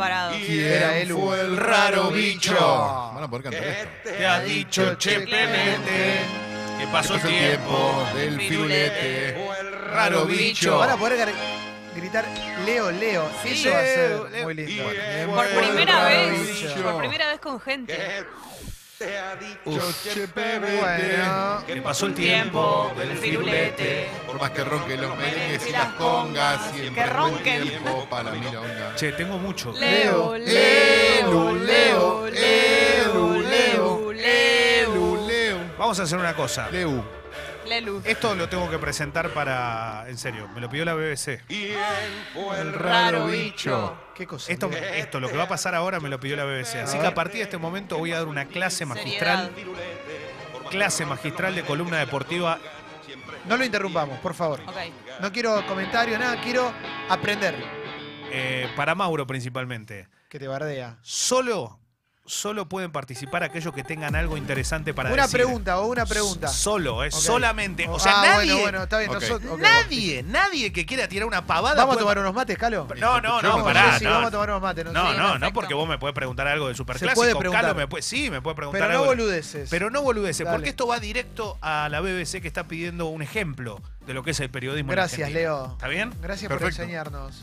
preparado. Era él fue el raro bicho. Van a poder cantar esto. Te ha dicho Che Clemente que pasó el tiempo. del firulete. Fue el raro bicho. Van a poder gr- gritar Leo, Leo. Sí, Eso va a ser Leo, muy lindo. Por primera vez. bicho. Por primera vez con gente. Uf, Bueno. que pasó el tiempo del firulete. Por más que ronquen los merengues y las congas, siempre Que buen ronquen. tiempo para la milonga. Che, tengo mucho. Leo, Leo, Leo, Leo, Leo, Leo, Leo, Leo. Leo. Vamos a hacer una cosa. Leu. Lelu. Esto lo tengo que presentar para. En serio, me lo pidió la BBC. El raro bicho. Qué cosa. Esto, esto, lo que va a pasar ahora, me lo pidió la BBC. Así que a partir de este momento voy a dar una clase magistral. Clase magistral de columna deportiva. No lo interrumpamos, por favor. No quiero comentario, nada. Quiero aprender. eh, para Mauro principalmente. Que te bardea. Solo, solo pueden participar aquellos que tengan algo interesante para Una decir. pregunta o una pregunta. Solo, es Ok. solamente. O sea, Ah, nadie. Bueno, bueno, está bien. Ok. nosotros- ok, Nadie, nadie que quiera tirar una pavada. ¿Vamos a tomar unos mates, Calo? No, no, no, Escuchemos, pará. Sí, sí, no. vamos a tomar unos mates. No, Sí, no, no, porque vos me podés preguntar algo de superclásico. puede preguntar. Calo me puede- sí, me puede preguntar Pero no algo. boludeces. Pero no boludeces, Dale. porque esto va directo a la BBC que está pidiendo un ejemplo de lo que es el periodismo Gracias. Leo. ¿Está bien? Gracias Perfecto. por enseñarnos.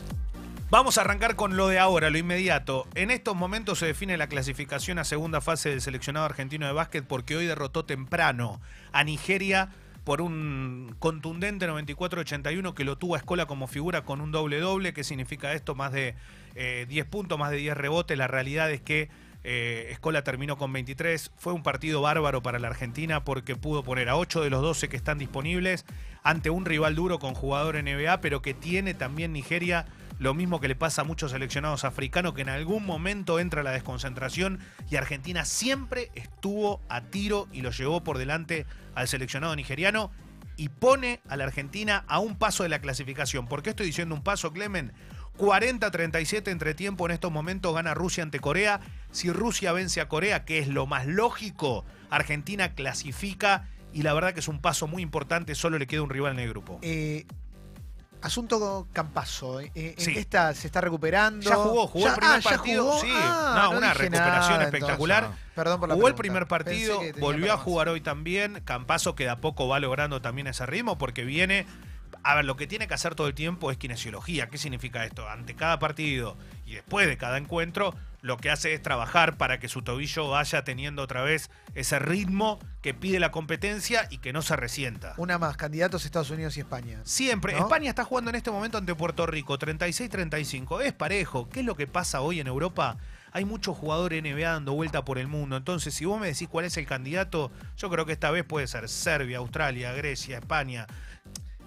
Vamos a arrancar con lo de ahora, lo inmediato. En estos momentos se define la clasificación a segunda fase del seleccionado argentino de básquet porque hoy derrotó temprano a Nigeria por un contundente 94-81 que lo tuvo a Escola como figura con un doble-doble. ¿Qué significa esto? Más de eh, 10 puntos, más de 10 rebotes. La realidad es que eh, Escola terminó con 23. Fue un partido bárbaro para la Argentina porque pudo poner a 8 de los 12 que están disponibles ante un rival duro con jugador NBA, pero que tiene también Nigeria lo mismo que le pasa a muchos seleccionados africanos, que en algún momento entra la desconcentración y Argentina siempre estuvo a tiro y lo llevó por delante al seleccionado nigeriano y pone a la Argentina a un paso de la clasificación. ¿Por qué estoy diciendo un paso, Clemen? 40-37 entre tiempo en estos momentos gana Rusia ante Corea. Si Rusia vence a Corea, que es lo más lógico, Argentina clasifica y la verdad que es un paso muy importante, solo le queda un rival en el grupo. Eh, asunto Campazo. eh, ¿En Sí. qué está? ¿Se está recuperando? Ya jugó, jugó Ya- el primer ah, ¿ya partido, jugó? sí. Ah, No, una recuperación nada, espectacular. entonces. Perdón por la Jugó el primer partido, volvió a jugar hoy también. Campazo que de a poco va logrando también ese ritmo porque viene. A ver, lo que tiene que hacer todo el tiempo es kinesiología. ¿Qué significa esto? Ante cada partido y después de cada encuentro, lo que hace es trabajar para que su tobillo vaya teniendo otra vez ese ritmo que pide la competencia y que no se resienta. Una más, candidatos Estados Unidos y España. Siempre. ¿No? España está jugando en este momento ante Puerto Rico, 36-35. Es parejo. ¿Qué es lo que pasa hoy en Europa? Hay muchos jugadores NBA dando vuelta por el mundo. Entonces, si vos me decís cuál es el candidato, yo creo que esta vez puede ser Serbia, Australia, Grecia, España.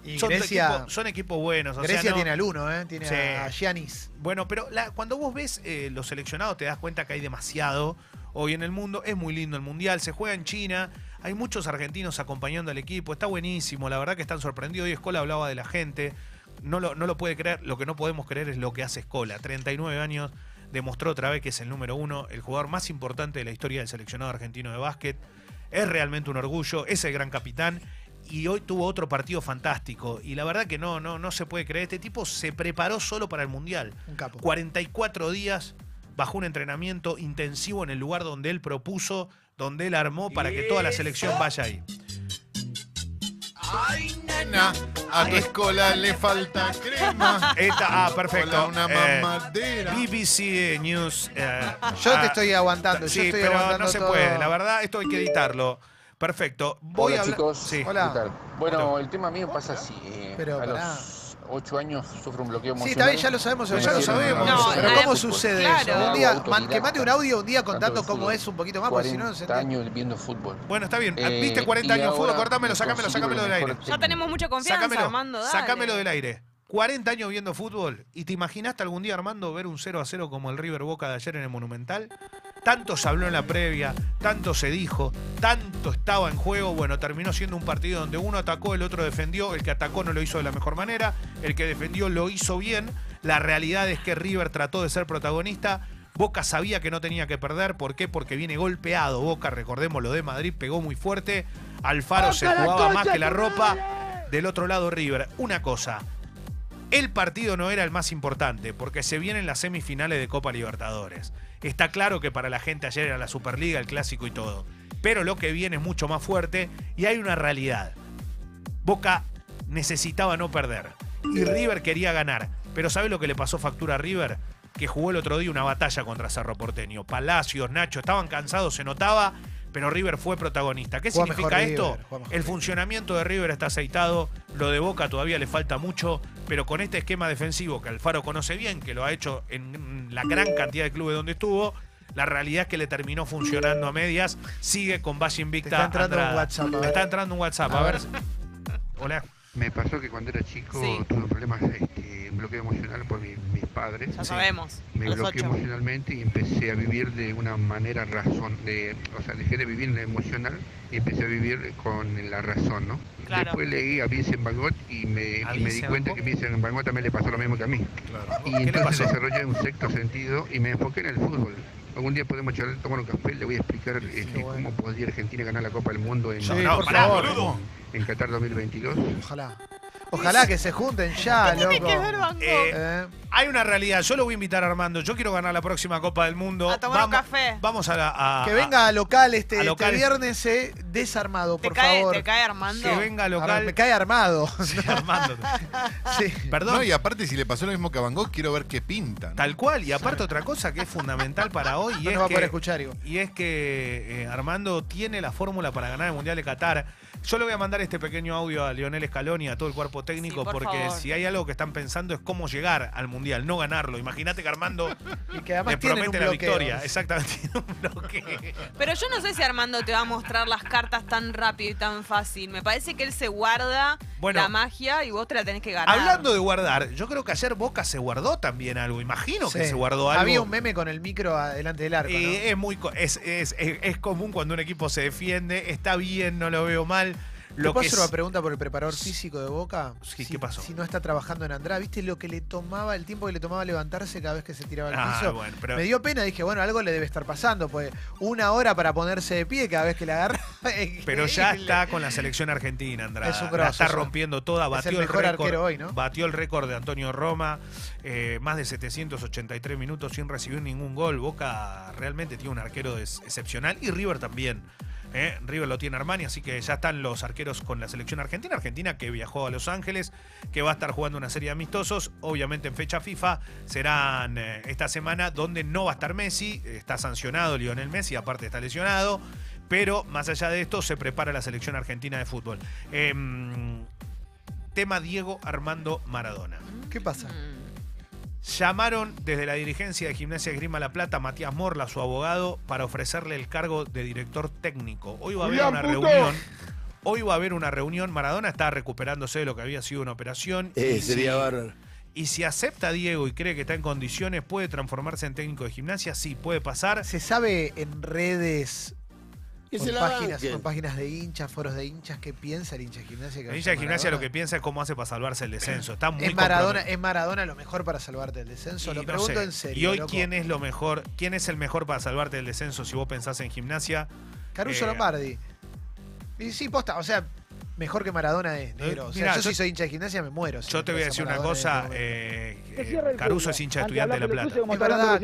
Y son, Grecia, equipos, son equipos buenos. o sea, Grecia no- tiene al uno, ¿eh? Tiene Sí. a Giannis. Bueno, pero la- cuando vos ves eh, los seleccionados te das cuenta que hay demasiado hoy en el mundo. Es muy lindo el Mundial, se juega en China. Hay muchos argentinos acompañando al equipo. Está buenísimo, la verdad que están sorprendidos. Hoy Escola hablaba de la gente. No lo, no lo puede creer. Lo que no podemos creer es lo que hace Escola. 39 años, demostró otra vez que es el número uno, el jugador más importante de la historia del seleccionado argentino de básquet. Es realmente un orgullo, es el gran capitán. Y hoy tuvo otro partido fantástico. Y la verdad que no, no, no se puede creer. Este tipo se preparó solo para el Mundial. Un capo. 44 días bajo un entrenamiento intensivo en el lugar donde él propuso, donde él armó para que toda la selección vaya ahí. Ay, nena, a tu escola le falta crema. Esta, ah, perfecto. Hola, una Eh, mamadera. BBC News. eh, Yo ah, te estoy aguantando. Sí, yo estoy pero aguantando no se todo. puede. La verdad, esto hay que editarlo. Perfecto. Voy Hola a hablar- chicos, Sí. Hola. ¿qué tal? Bueno, Hola. el tema mío pasa así. eh, Pero a pará. los 8 años sufro un bloqueo Sí, emocional. está bien, ya lo sabemos. Ya lo sabemos. No, pero nada. ¿cómo sucede Claro. eso? Un día, man- que mande un audio un día contando cómo es un poquito más, porque si no no se 40 entiende. años viendo fútbol. Bueno, está bien. Eh, Viste 40 y años fútbol, cortámelo, sácamelo el del aire. Ya tenemos mucha confianza, Armando. dale. sácamelo del aire. 40 años viendo fútbol y te imaginaste algún día Armando ver un 0 a 0 como el River Boca de ayer en el Monumental. Tanto se habló en la previa, tanto se dijo, tanto estaba en juego. Bueno, terminó siendo un partido donde uno atacó, el otro defendió. El que atacó no lo hizo de la mejor manera, el que defendió lo hizo bien. La realidad es que River trató de ser protagonista. Boca sabía que no tenía que perder. ¿Por qué? Porque viene golpeado. Boca, recordemos lo de Madrid, pegó muy fuerte. Alfaro se jugaba más que la ropa. Del otro lado, River. Una cosa. El partido no era el más importante porque se vienen las semifinales de Copa Libertadores. Está claro que para la gente ayer era la Superliga, el clásico y todo. Pero lo que viene es mucho más fuerte y hay una realidad. Boca necesitaba no perder y River quería ganar. Pero ¿sabe lo que le pasó factura a River? Que jugó el otro día una batalla contra Cerro Porteño. Palacios, Nacho, estaban cansados, se notaba, pero River fue protagonista. ¿Qué Juega significa esto? River, El funcionamiento de River está aceitado, lo de Boca todavía le falta mucho, pero con este esquema defensivo que Alfaro conoce bien, que lo ha hecho en la gran cantidad de clubes donde estuvo, la realidad es que le terminó funcionando a medias, sigue con base invicta. Te está entrando un. WhatsApp, a Me ver. está entrando un WhatsApp, a, A ver. ver. Hola. Me pasó que cuando era chico Sí. tuve problemas, este, un bloqueo emocional por mi- mis padres. Ya sabemos. Me bloqueé emocionalmente y empecé a vivir de una manera razón, de, o sea, dejé de vivir en lo emocional y empecé a vivir con la razón, ¿no? Claro. Después leí a Vincent Van Gogh y me, ¿A y me di cuenta que Vincent Van Gogh también le pasó lo mismo que a mí. Claro. Y ¿Qué le entonces desarrollé un sexto sentido y me enfoqué en el fútbol. Algún día podemos charlar, tomar un café, le voy a explicar este, bueno. cómo podría Argentina ganar la Copa del Mundo en, Sí, no, por pará, favor. boludo. en Qatar 2022. Ojalá. Ojalá que se junten ya, Tiene loco. que ver Van Gogh. Eh, Eh, Hay una realidad, yo lo voy a invitar a Armando, yo quiero ganar la próxima Copa del Mundo. A tomar un café. Vamos a la... a- que venga a local este, a este local. viernes eh, desarmado, ¿Te por cae, favor. ¿Te cae Armando? que venga Ahora, local. me cae armado. Sí, Armando. sí. Perdón. No, y aparte, si le pasó lo mismo que a Van Gogh, quiero ver qué pinta. ¿no? Tal cual, y aparte otra cosa que es fundamental para hoy y No es nos va a que poder escuchar, Ivo. Y es que eh, Armando tiene la fórmula para ganar el Mundial de Qatar. Yo le voy a mandar este pequeño audio a Lionel Scaloni y a todo el cuerpo técnico Sí, por porque favor. si hay algo que están pensando es cómo llegar al Mundial, no ganarlo. Imagínate que Armando Y que además le tienen un promete la bloqueo. victoria. Exactamente, un. Pero yo no sé si Armando te va a mostrar las cartas tan rápido y tan fácil. Me parece que él se guarda Bueno. la magia y vos te la tenés que ganar. Hablando de guardar, yo creo que ayer Boca se guardó también algo. Imagino que se guardó algo. Había un meme con el micro delante del arco. ¿no? Y es muy co- es, es, es- es común cuando un equipo se defiende, está bien, no lo veo mal. ¿Te Lo puedo que hacer es- una pregunta por el preparador físico de Boca? Sí, si, ¿qué pasó? Si no está trabajando en Andrada, ¿viste lo que le tomaba, el tiempo que le tomaba levantarse cada vez que se tiraba al Ah, piso? bueno, pero- Me dio pena, dije, bueno, algo le debe estar pasando, pues una hora para ponerse de pie cada vez que le agarra. Pero ya está con la selección argentina, Andrada. Es un La está rompiendo toda. Es Batió el el, mejor récord. arquero hoy, ¿no? Batió el récord de Antonio Roma. eh, más de 783 minutos sin recibir ningún gol. Boca realmente tiene un arquero excepcional. Y River también. ¿Eh? River lo tiene Armani, así que ya están los arqueros con la selección argentina. Argentina que viajó a Los Ángeles, que va a estar jugando una serie de amistosos. Obviamente en fecha FIFA serán eh, esta semana donde no va a estar Messi. Está sancionado Lionel Messi, aparte está lesionado. Pero más allá de esto, se prepara la selección argentina de fútbol. Em, tema Diego Armando Maradona. ¿Qué pasa? Llamaron desde la dirigencia de Gimnasia Esgrima La Plata a Matías Morla, su abogado, para ofrecerle el cargo de director técnico. Hoy va a haber una reunión. Hoy va a haber una reunión. Maradona está recuperándose de lo que había sido una operación. Eh, Y sería si- bárbaro. Y si acepta a Diego y cree que está en condiciones, ¿puede transformarse en técnico de gimnasia? Sí, puede pasar. ¿Se sabe en redes, Que con se la páginas, con páginas de hinchas, foros de hinchas, qué piensa el hincha de gimnasia? que El hincha de gimnasia lo que piensa es cómo hace para salvarse el descenso. Está muy ¿Es Maradona. ¿Es Maradona lo mejor para salvarte del descenso? Y lo no pregunto sé. en serio. Y hoy, loco. ¿quién es lo mejor? ¿Quién es el mejor para salvarte del descenso si vos pensás en gimnasia? Caruso Eh, Lombardi. Y sí, posta, o sea, mejor que Maradona es, negro. O sea, Mirá, yo, yo- si soy hincha de gimnasia me muero. si Yo te voy a decir una Maradona cosa. este eh, eh, Caruso es hincha de estudiantes de La Plata. Es verdad,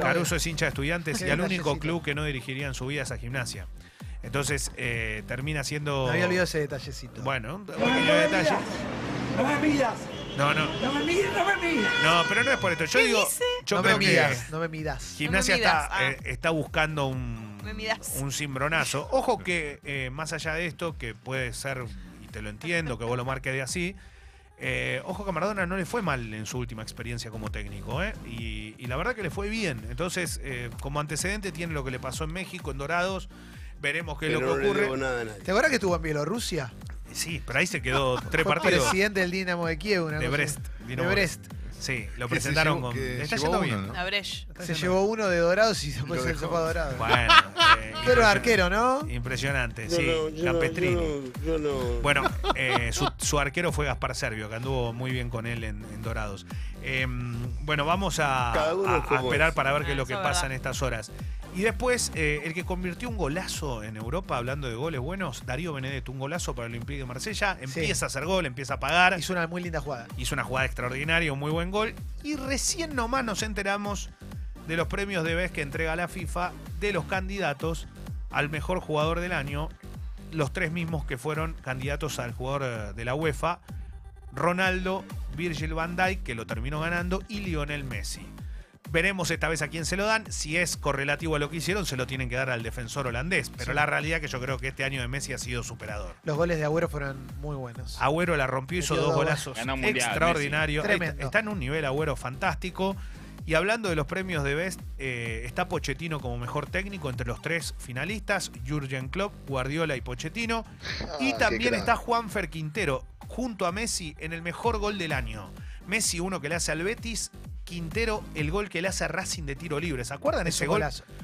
Caruso es hincha de estudiantes y el único club que no dirigiría en su vida es a gimnasia. Entonces eh, termina siendo. Me había olvidado ese detallecito. Bueno, un pequeño detalle. No me midas, No, no. no me midas, no me midas. No, pero no es por esto. Yo ¿Qué digo. dice? Yo no creo me que midas, no me midas. Gimnasia No me midas, está, ah. eh, está buscando un, Me midas. un cimbronazo. Ojo que eh, más allá de esto, que puede ser, y te lo entiendo, que vos lo marques de así, eh, ojo que a Maradona no le fue mal en su última experiencia como técnico, ¿eh? y, y la verdad que le fue bien. Entonces, eh, como antecedente tiene lo que le pasó en México, en Dorados, veremos qué es Pero lo no que le ocurre. debo nada a nadie. ¿Te acuerdas que estuvo en Bielorrusia? Sí, pero ahí se quedó tres Fue partidos presidente del Dinamo de Kiev. Una de cosa Brest. así. Dinamo De Brest. Sí, lo Que se presentaron llevó- con... que Está llevó yendo uno, bien. Se yendo llevó uno de Dorados y después Lo se dejó. fue a Dorados. Bueno, eh, Pero impresionante. arquero, ¿no? Impresionante, Yo sí. no, yo no, Campestrini. yo no, yo no. Bueno, eh, su, su arquero fue Gaspar Servio, que anduvo muy bien con él en, en Dorados. Eh, bueno, vamos a, Cada uno a- es a como esperar es. para ver qué es Ah, lo que eso es pasa verdad. en estas horas. Y después, eh, el que convirtió un golazo en Europa, hablando de goles buenos, Darío Benedetto, un golazo para el Olympique de Marsella. Empieza a hacer gol, empieza a pagar. Hizo una muy linda jugada. Hizo una jugada extraordinaria, un muy buen gol. Y recién nomás nos enteramos de los premios de vez que entrega la FIFA de los candidatos al mejor jugador del año. Los tres mismos que fueron candidatos al jugador eh, de la UEFA. Ronaldo, Virgil van Dijk, que lo terminó ganando, y Lionel Messi. Veremos esta vez a quién se lo dan. Si es correlativo a lo que hicieron, se lo tienen que dar al defensor holandés. Pero Sí. la realidad que yo creo que este año de Messi ha sido superador. Los goles de Agüero fueron muy buenos. Agüero la rompió, hizo dos golazos mundial, extraordinarios. Está, en un nivel Agüero fantástico. Y hablando de los premios de Best, eh, está Pochettino como mejor técnico entre los tres finalistas, Jurgen Klopp, Guardiola y Pochettino. y Ah, también está Juanfer Quintero, junto a Messi, en el mejor gol del año. Messi, uno que le hace al Betis, Quintero, el gol que le hace a Racing de tiro libre. ¿Se acuerdan Es ese gol?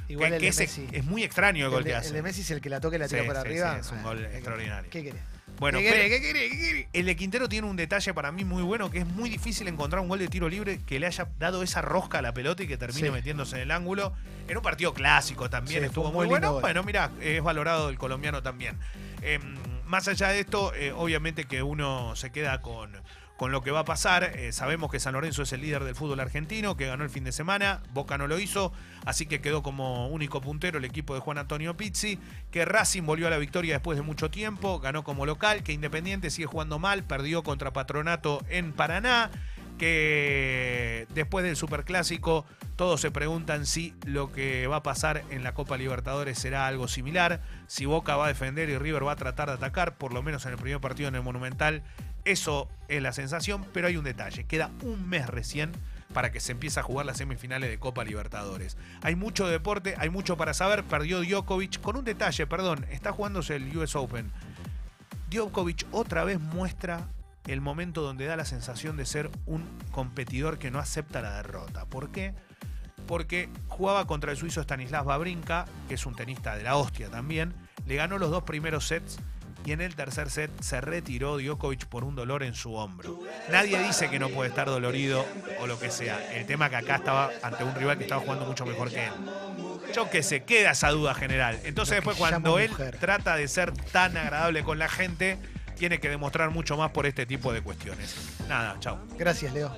Igual Que- el que de Messi. es muy extraño el gol el, de, que el hace. de Messi es el que la toca y la tira Sí, por sí, arriba. sí, es un gol extraordinario. ¿Qué querés? Bueno, ¿Qué querés? ¿Qué querés? ¿Qué querés? El de Quintero tiene un detalle para mí muy bueno, que es muy difícil encontrar un gol de tiro libre que le haya dado esa rosca a la pelota y que termine metiéndose en el ángulo. En un partido clásico también estuvo muy, muy bueno. gol. Bueno, mira, es valorado el colombiano también. Eh, más allá de esto, eh, obviamente que uno se queda con, con lo que va a pasar. Eh, sabemos que San Lorenzo es el líder del fútbol argentino, que ganó el fin de semana. Boca no lo hizo, así que quedó como único puntero el equipo de Juan Antonio Pizzi. Que Racing volvió a la victoria después de mucho tiempo, ganó como local. Que Independiente sigue jugando mal, perdió contra Patronato en Paraná. Que después del Superclásico todos se preguntan si lo que va a pasar en la Copa Libertadores será algo similar, si Boca va a defender y River va a tratar de atacar, por lo menos en el primer partido en el Monumental. Eso es la sensación, pero hay un detalle, queda un mes recién para que se empiece a jugar las semifinales de Copa Libertadores. Hay mucho deporte, hay mucho para saber, perdió Djokovic con un detalle, perdón, está jugándose el US Open. Djokovic otra vez muestra el momento donde da la sensación de ser un competidor que no acepta la derrota. ¿Por qué? Porque jugaba contra el suizo Stanislas Babrinka, que es un tenista de la hostia también, le ganó los dos primeros sets y en el tercer set se retiró Djokovic por un dolor en su hombro. Nadie dice que no puede estar dolorido o lo que sea. El tema que acá estaba ante un rival que estaba jugando mucho mejor que él. Yo que se queda esa duda general. Entonces después cuando él mujer. trata de ser tan agradable con la gente, tiene que demostrar mucho más por este tipo de cuestiones. Nada, chao. Gracias, Leo.